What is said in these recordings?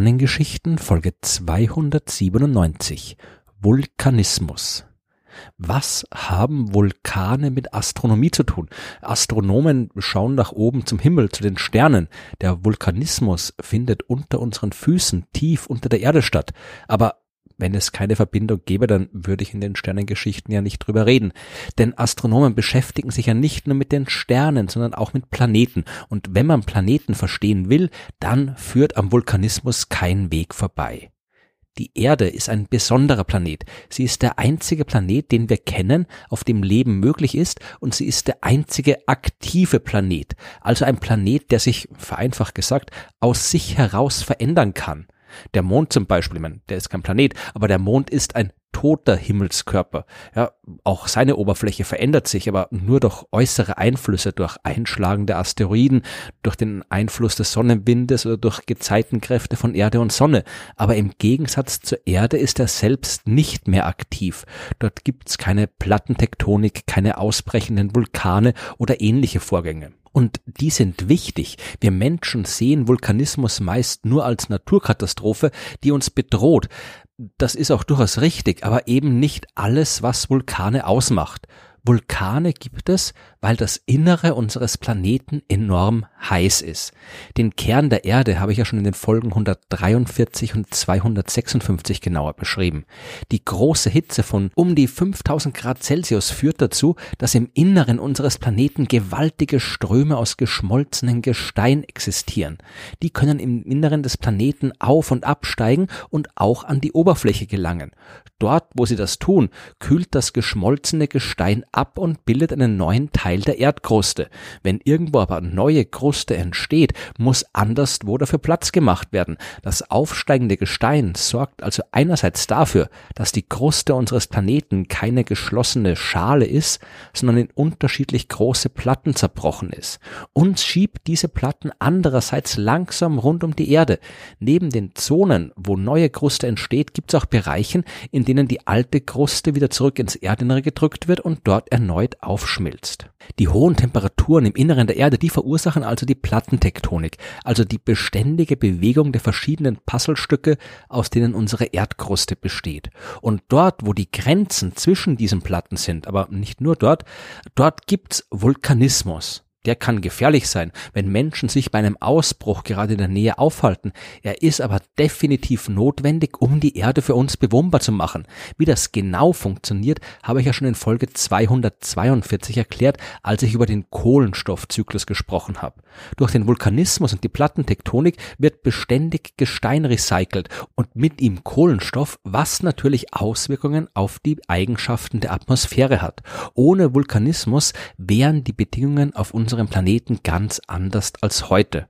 Sternengeschichten Folge 297 Vulkanismus. Was haben Vulkane mit Astronomie zu tun? Astronomen schauen nach oben zum Himmel, zu den Sternen. Der Vulkanismus findet unter unseren Füßen, tief unter der Erde statt. Aber wenn es keine Verbindung gäbe, dann würde ich in den Sternengeschichten ja nicht drüber reden. Denn Astronomen beschäftigen sich ja nicht nur mit den Sternen, sondern auch mit Planeten. Und wenn man Planeten verstehen will, dann führt am Vulkanismus kein Weg vorbei. Die Erde ist ein besonderer Planet. Sie ist der einzige Planet, den wir kennen, auf dem Leben möglich ist, und sie ist der einzige aktive Planet, also ein Planet, der sich, vereinfacht gesagt, aus sich heraus verändern kann. Der Mond zum Beispiel, meine, der ist kein Planet, aber der Mond ist ein toter Himmelskörper. Ja, auch seine Oberfläche verändert sich, aber nur durch äußere Einflüsse, durch einschlagende Asteroiden, durch den Einfluss des Sonnenwindes oder durch Gezeitenkräfte von Erde und Sonne. Aber im Gegensatz zur Erde ist er selbst nicht mehr aktiv. Dort gibt's keine Plattentektonik, keine ausbrechenden Vulkane oder ähnliche Vorgänge. Und die sind wichtig. Wir Menschen sehen Vulkanismus meist nur als Naturkatastrophe, die uns bedroht. Das ist auch durchaus richtig, aber eben nicht alles, was Vulkane ausmacht. Vulkane gibt es, weil das Innere unseres Planeten enorm heiß ist. Den Kern der Erde habe ich ja schon in den Folgen 143 und 256 genauer beschrieben. Die große Hitze von um die 5000 Grad Celsius führt dazu, dass im Inneren unseres Planeten gewaltige Ströme aus geschmolzenem Gestein existieren. Die können im Inneren des Planeten auf und absteigen und auch an die Oberfläche gelangen. Dort, wo sie das tun, kühlt das geschmolzene Gestein ab und bildet einen neuen Teil der Erdkruste. Wenn irgendwo aber neue Kruste entsteht, muss anderswo dafür Platz gemacht werden. Das aufsteigende Gestein sorgt also einerseits dafür, dass die Kruste unseres Planeten keine geschlossene Schale ist, sondern in unterschiedlich große Platten zerbrochen ist. Uns schiebt diese Platten andererseits langsam rund um die Erde. Neben den Zonen, wo neue Kruste entsteht, gibt es auch Bereichen, in denen die alte Kruste wieder zurück ins Erdinnere gedrückt wird und dort erneut aufschmilzt. Die hohen Temperaturen im Inneren der Erde, die verursachen also die Plattentektonik, also die beständige Bewegung der verschiedenen Puzzlestücke, aus denen unsere Erdkruste besteht. Und dort, wo die Grenzen zwischen diesen Platten sind, aber nicht nur dort, dort gibt's Vulkanismus. Der kann gefährlich sein, wenn Menschen sich bei einem Ausbruch gerade in der Nähe aufhalten. Er ist aber definitiv notwendig, um die Erde für uns bewohnbar zu machen. Wie das genau funktioniert, habe ich ja schon in Folge 242 erklärt, als ich über den Kohlenstoffzyklus gesprochen habe. Durch den Vulkanismus und die Plattentektonik wird beständig Gestein recycelt und mit ihm Kohlenstoff, was natürlich Auswirkungen auf die Eigenschaften der Atmosphäre hat. Ohne Vulkanismus wären die Bedingungen auf unserem Planeten ganz anders als heute.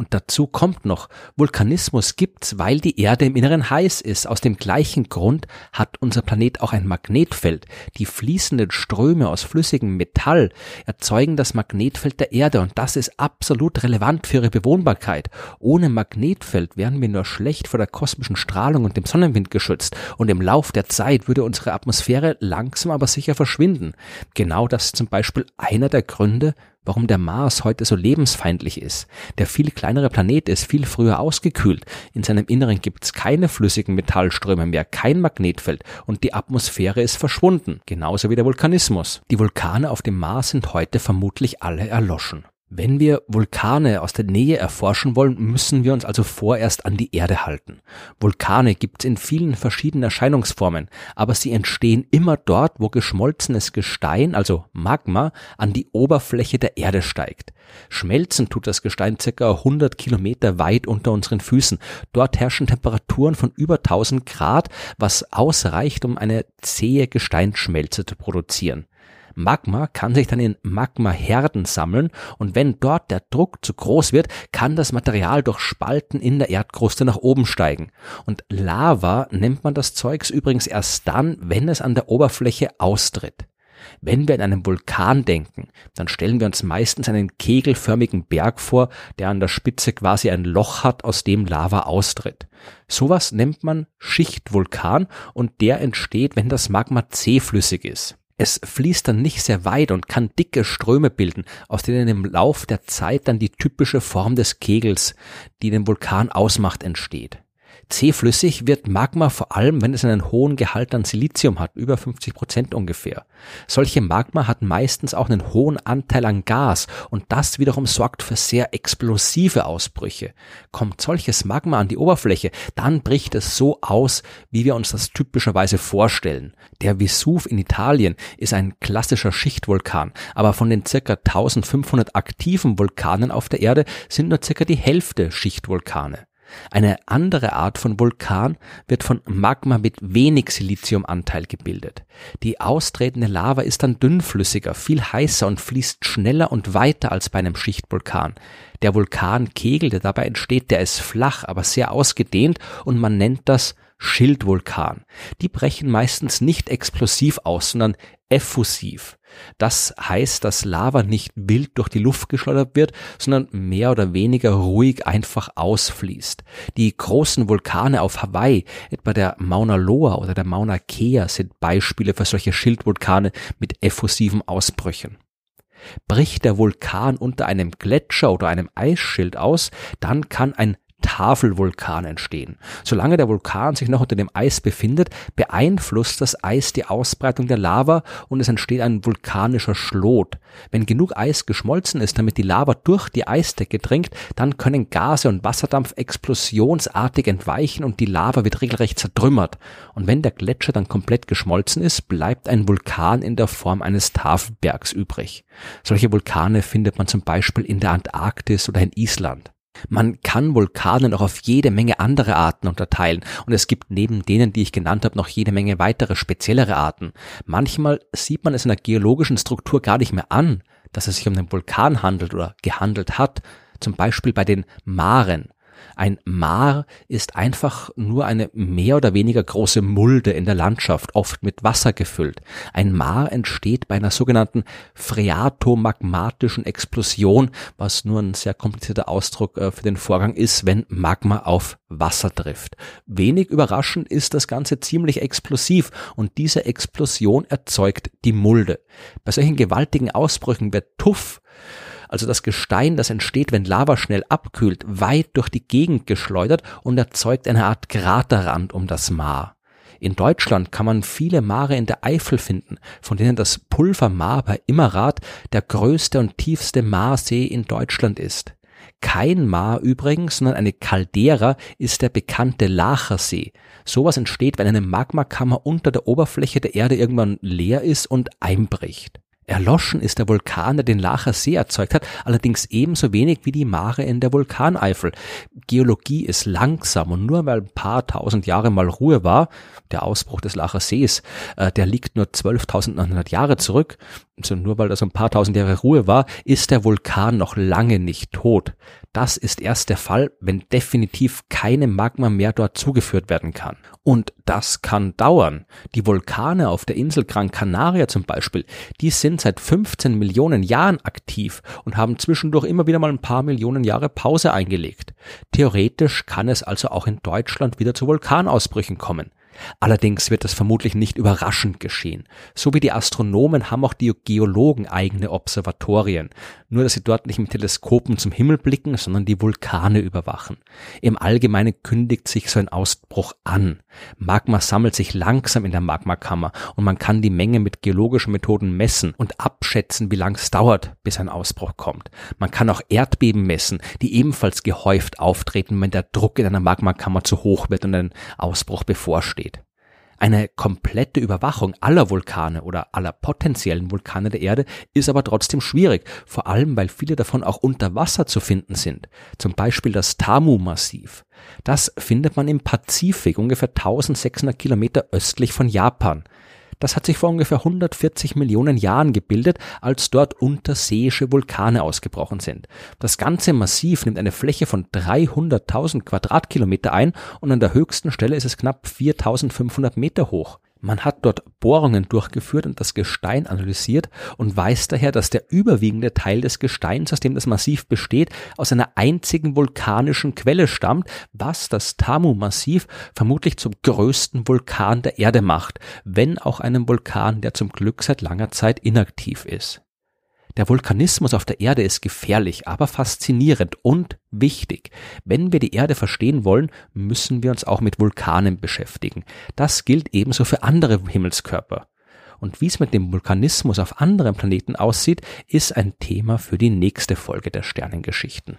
Und dazu kommt noch, Vulkanismus gibt's, weil die Erde im Inneren heiß ist. Aus dem gleichen Grund hat unser Planet auch ein Magnetfeld. Die fließenden Ströme aus flüssigem Metall erzeugen das Magnetfeld der Erde und das ist absolut relevant für ihre Bewohnbarkeit. Ohne Magnetfeld wären wir nur schlecht vor der kosmischen Strahlung und dem Sonnenwind geschützt und im Lauf der Zeit würde unsere Atmosphäre langsam aber sicher verschwinden. Genau das ist zum Beispiel einer der Gründe, warum der Mars heute so lebensfeindlich ist. Der viel kleinere Planet ist viel früher ausgekühlt. In seinem Inneren gibt es keine flüssigen Metallströme mehr, kein Magnetfeld und die Atmosphäre ist verschwunden. Genauso wie der Vulkanismus. Die Vulkane auf dem Mars sind heute vermutlich alle erloschen. Wenn wir Vulkane aus der Nähe erforschen wollen, müssen wir uns also vorerst an die Erde halten. Vulkane gibt es in vielen verschiedenen Erscheinungsformen, aber sie entstehen immer dort, wo geschmolzenes Gestein, also Magma, an die Oberfläche der Erde steigt. Schmelzen tut das Gestein circa 100 Kilometer weit unter unseren Füßen. Dort herrschen Temperaturen von über 1000 Grad, was ausreicht, um eine zähe Gesteinsschmelze zu produzieren. Magma kann sich dann in Magmaherden sammeln und wenn dort der Druck zu groß wird, kann das Material durch Spalten in der Erdkruste nach oben steigen. Und Lava nennt man das Zeugs übrigens erst dann, wenn es an der Oberfläche austritt. Wenn wir an einen Vulkan denken, dann stellen wir uns meistens einen kegelförmigen Berg vor, der an der Spitze quasi ein Loch hat, aus dem Lava austritt. Sowas nennt man Schichtvulkan und der entsteht, wenn das Magma zähflüssig ist. Es fließt dann nicht sehr weit und kann dicke Ströme bilden, aus denen im Lauf der Zeit dann die typische Form des Kegels, die den Vulkan ausmacht, entsteht. Zähflüssig wird Magma vor allem, wenn es einen hohen Gehalt an Silizium hat, über 50 Prozent ungefähr. Solche Magma hat meistens auch einen hohen Anteil an Gas und das wiederum sorgt für sehr explosive Ausbrüche. Kommt solches Magma an die Oberfläche, dann bricht es so aus, wie wir uns das typischerweise vorstellen. Der Vesuv in Italien ist ein klassischer Schichtvulkan, aber von den circa 1500 aktiven Vulkanen auf der Erde sind nur circa die Hälfte Schichtvulkane. Eine andere Art von Vulkan wird von Magma mit wenig Siliziumanteil gebildet. Die austretende Lava ist dann dünnflüssiger, viel heißer und fließt schneller und weiter als bei einem Schichtvulkan. Der Vulkankegel, der dabei entsteht, der ist flach, aber sehr ausgedehnt und man nennt das Schildvulkan. Die brechen meistens nicht explosiv aus, sondern effusiv. Das heißt, dass Lava nicht wild durch die Luft geschleudert wird, sondern mehr oder weniger ruhig einfach ausfließt. Die großen Vulkane auf Hawaii, etwa der Mauna Loa oder der Mauna Kea, sind Beispiele für solche Schildvulkane mit effusiven Ausbrüchen. Bricht der Vulkan unter einem Gletscher oder einem Eisschild aus, dann kann ein Tafelvulkan entstehen. Solange der Vulkan sich noch unter dem Eis befindet, beeinflusst das Eis die Ausbreitung der Lava und es entsteht ein vulkanischer Schlot. Wenn genug Eis geschmolzen ist, damit die Lava durch die Eisdecke dringt, dann können Gase und Wasserdampf explosionsartig entweichen und die Lava wird regelrecht zertrümmert. Und wenn der Gletscher dann komplett geschmolzen ist, bleibt ein Vulkan in der Form eines Tafelbergs übrig. Solche Vulkane findet man zum Beispiel in der Antarktis oder in Island. Man kann Vulkane noch auf jede Menge andere Arten unterteilen und es gibt neben denen, die ich genannt habe, noch jede Menge weitere speziellere Arten. Manchmal sieht man es in der geologischen Struktur gar nicht mehr an, dass es sich um einen Vulkan handelt oder gehandelt hat. Zum Beispiel bei den Maren. Ein Maar ist einfach nur eine mehr oder weniger große Mulde in der Landschaft, oft mit Wasser gefüllt. Ein Maar entsteht bei einer sogenannten phreatomagmatischen Explosion, was nur ein sehr komplizierter Ausdruck äh, für den Vorgang ist, wenn Magma auf Wasser trifft. Wenig überraschend ist das Ganze ziemlich explosiv und diese Explosion erzeugt die Mulde. Bei solchen gewaltigen Ausbrüchen wird Tuff also das Gestein, das entsteht, wenn Lava schnell abkühlt, weit durch die Gegend geschleudert und erzeugt eine Art Kraterrand um das Maar. In Deutschland kann man viele Mare in der Eifel finden, von denen das Pulvermar bei Immerath der größte und tiefste Maarsee in Deutschland ist. Kein Maar übrigens, sondern eine Caldera ist der bekannte Lachersee. Sowas entsteht, wenn eine Magmakammer unter der Oberfläche der Erde irgendwann leer ist und einbricht. Erloschen ist der Vulkan, der den Lacher See erzeugt hat, allerdings ebenso wenig wie die Mare in der Vulkaneifel. Geologie ist langsam und nur weil ein paar tausend Jahre mal Ruhe war, der Ausbruch des Lacher Sees, äh, der liegt nur 12.900 Jahre zurück, also nur weil da so ein paar tausend Jahre Ruhe war, ist der Vulkan noch lange nicht tot. Das ist erst der Fall, wenn definitiv keine Magma mehr dort zugeführt werden kann. Und das kann dauern. Die Vulkane auf der Insel Gran Canaria zum Beispiel, die seit 15 Millionen Jahren aktiv und haben zwischendurch immer wieder mal ein paar Millionen Jahre Pause eingelegt. Theoretisch kann es also auch in Deutschland wieder zu Vulkanausbrüchen kommen. Allerdings wird das vermutlich nicht überraschend geschehen. So wie die Astronomen haben auch die Geologen eigene Observatorien, nur dass sie dort nicht mit Teleskopen zum Himmel blicken, sondern die Vulkane überwachen. Im Allgemeinen kündigt sich so ein Ausbruch an. Magma sammelt sich langsam in der Magmakammer und man kann die Menge mit geologischen Methoden messen und abschätzen, wie lang es dauert, bis ein Ausbruch kommt. Man kann auch Erdbeben messen, die ebenfalls gehäuft auftreten, wenn der Druck in einer Magmakammer zu hoch wird und ein Ausbruch bevorsteht. Eine komplette Überwachung aller Vulkane oder aller potenziellen Vulkane der Erde ist aber trotzdem schwierig, vor allem weil viele davon auch unter Wasser zu finden sind. Zum Beispiel das Tamu-Massiv. Das findet man im Pazifik, ungefähr 1600 Kilometer östlich von Japan. Das hat sich vor ungefähr 140 Millionen Jahren gebildet, als dort unterseeische Vulkane ausgebrochen sind. Das ganze Massiv nimmt eine Fläche von 300.000 Quadratkilometer ein und an der höchsten Stelle ist es knapp 4.500 Meter hoch. Man hat dort Bohrungen durchgeführt und das Gestein analysiert und weiß daher, dass der überwiegende Teil des Gesteins, aus dem das Massiv besteht, aus einer einzigen vulkanischen Quelle stammt, was das Tamu-Massiv vermutlich zum größten Vulkan der Erde macht, wenn auch einem Vulkan, der zum Glück seit langer Zeit inaktiv ist. Der Vulkanismus auf der Erde ist gefährlich, aber faszinierend und wichtig. Wenn wir die Erde verstehen wollen, müssen wir uns auch mit Vulkanen beschäftigen. Das gilt ebenso für andere Himmelskörper. Und wie es mit dem Vulkanismus auf anderen Planeten aussieht, ist ein Thema für die nächste Folge der Sternengeschichten.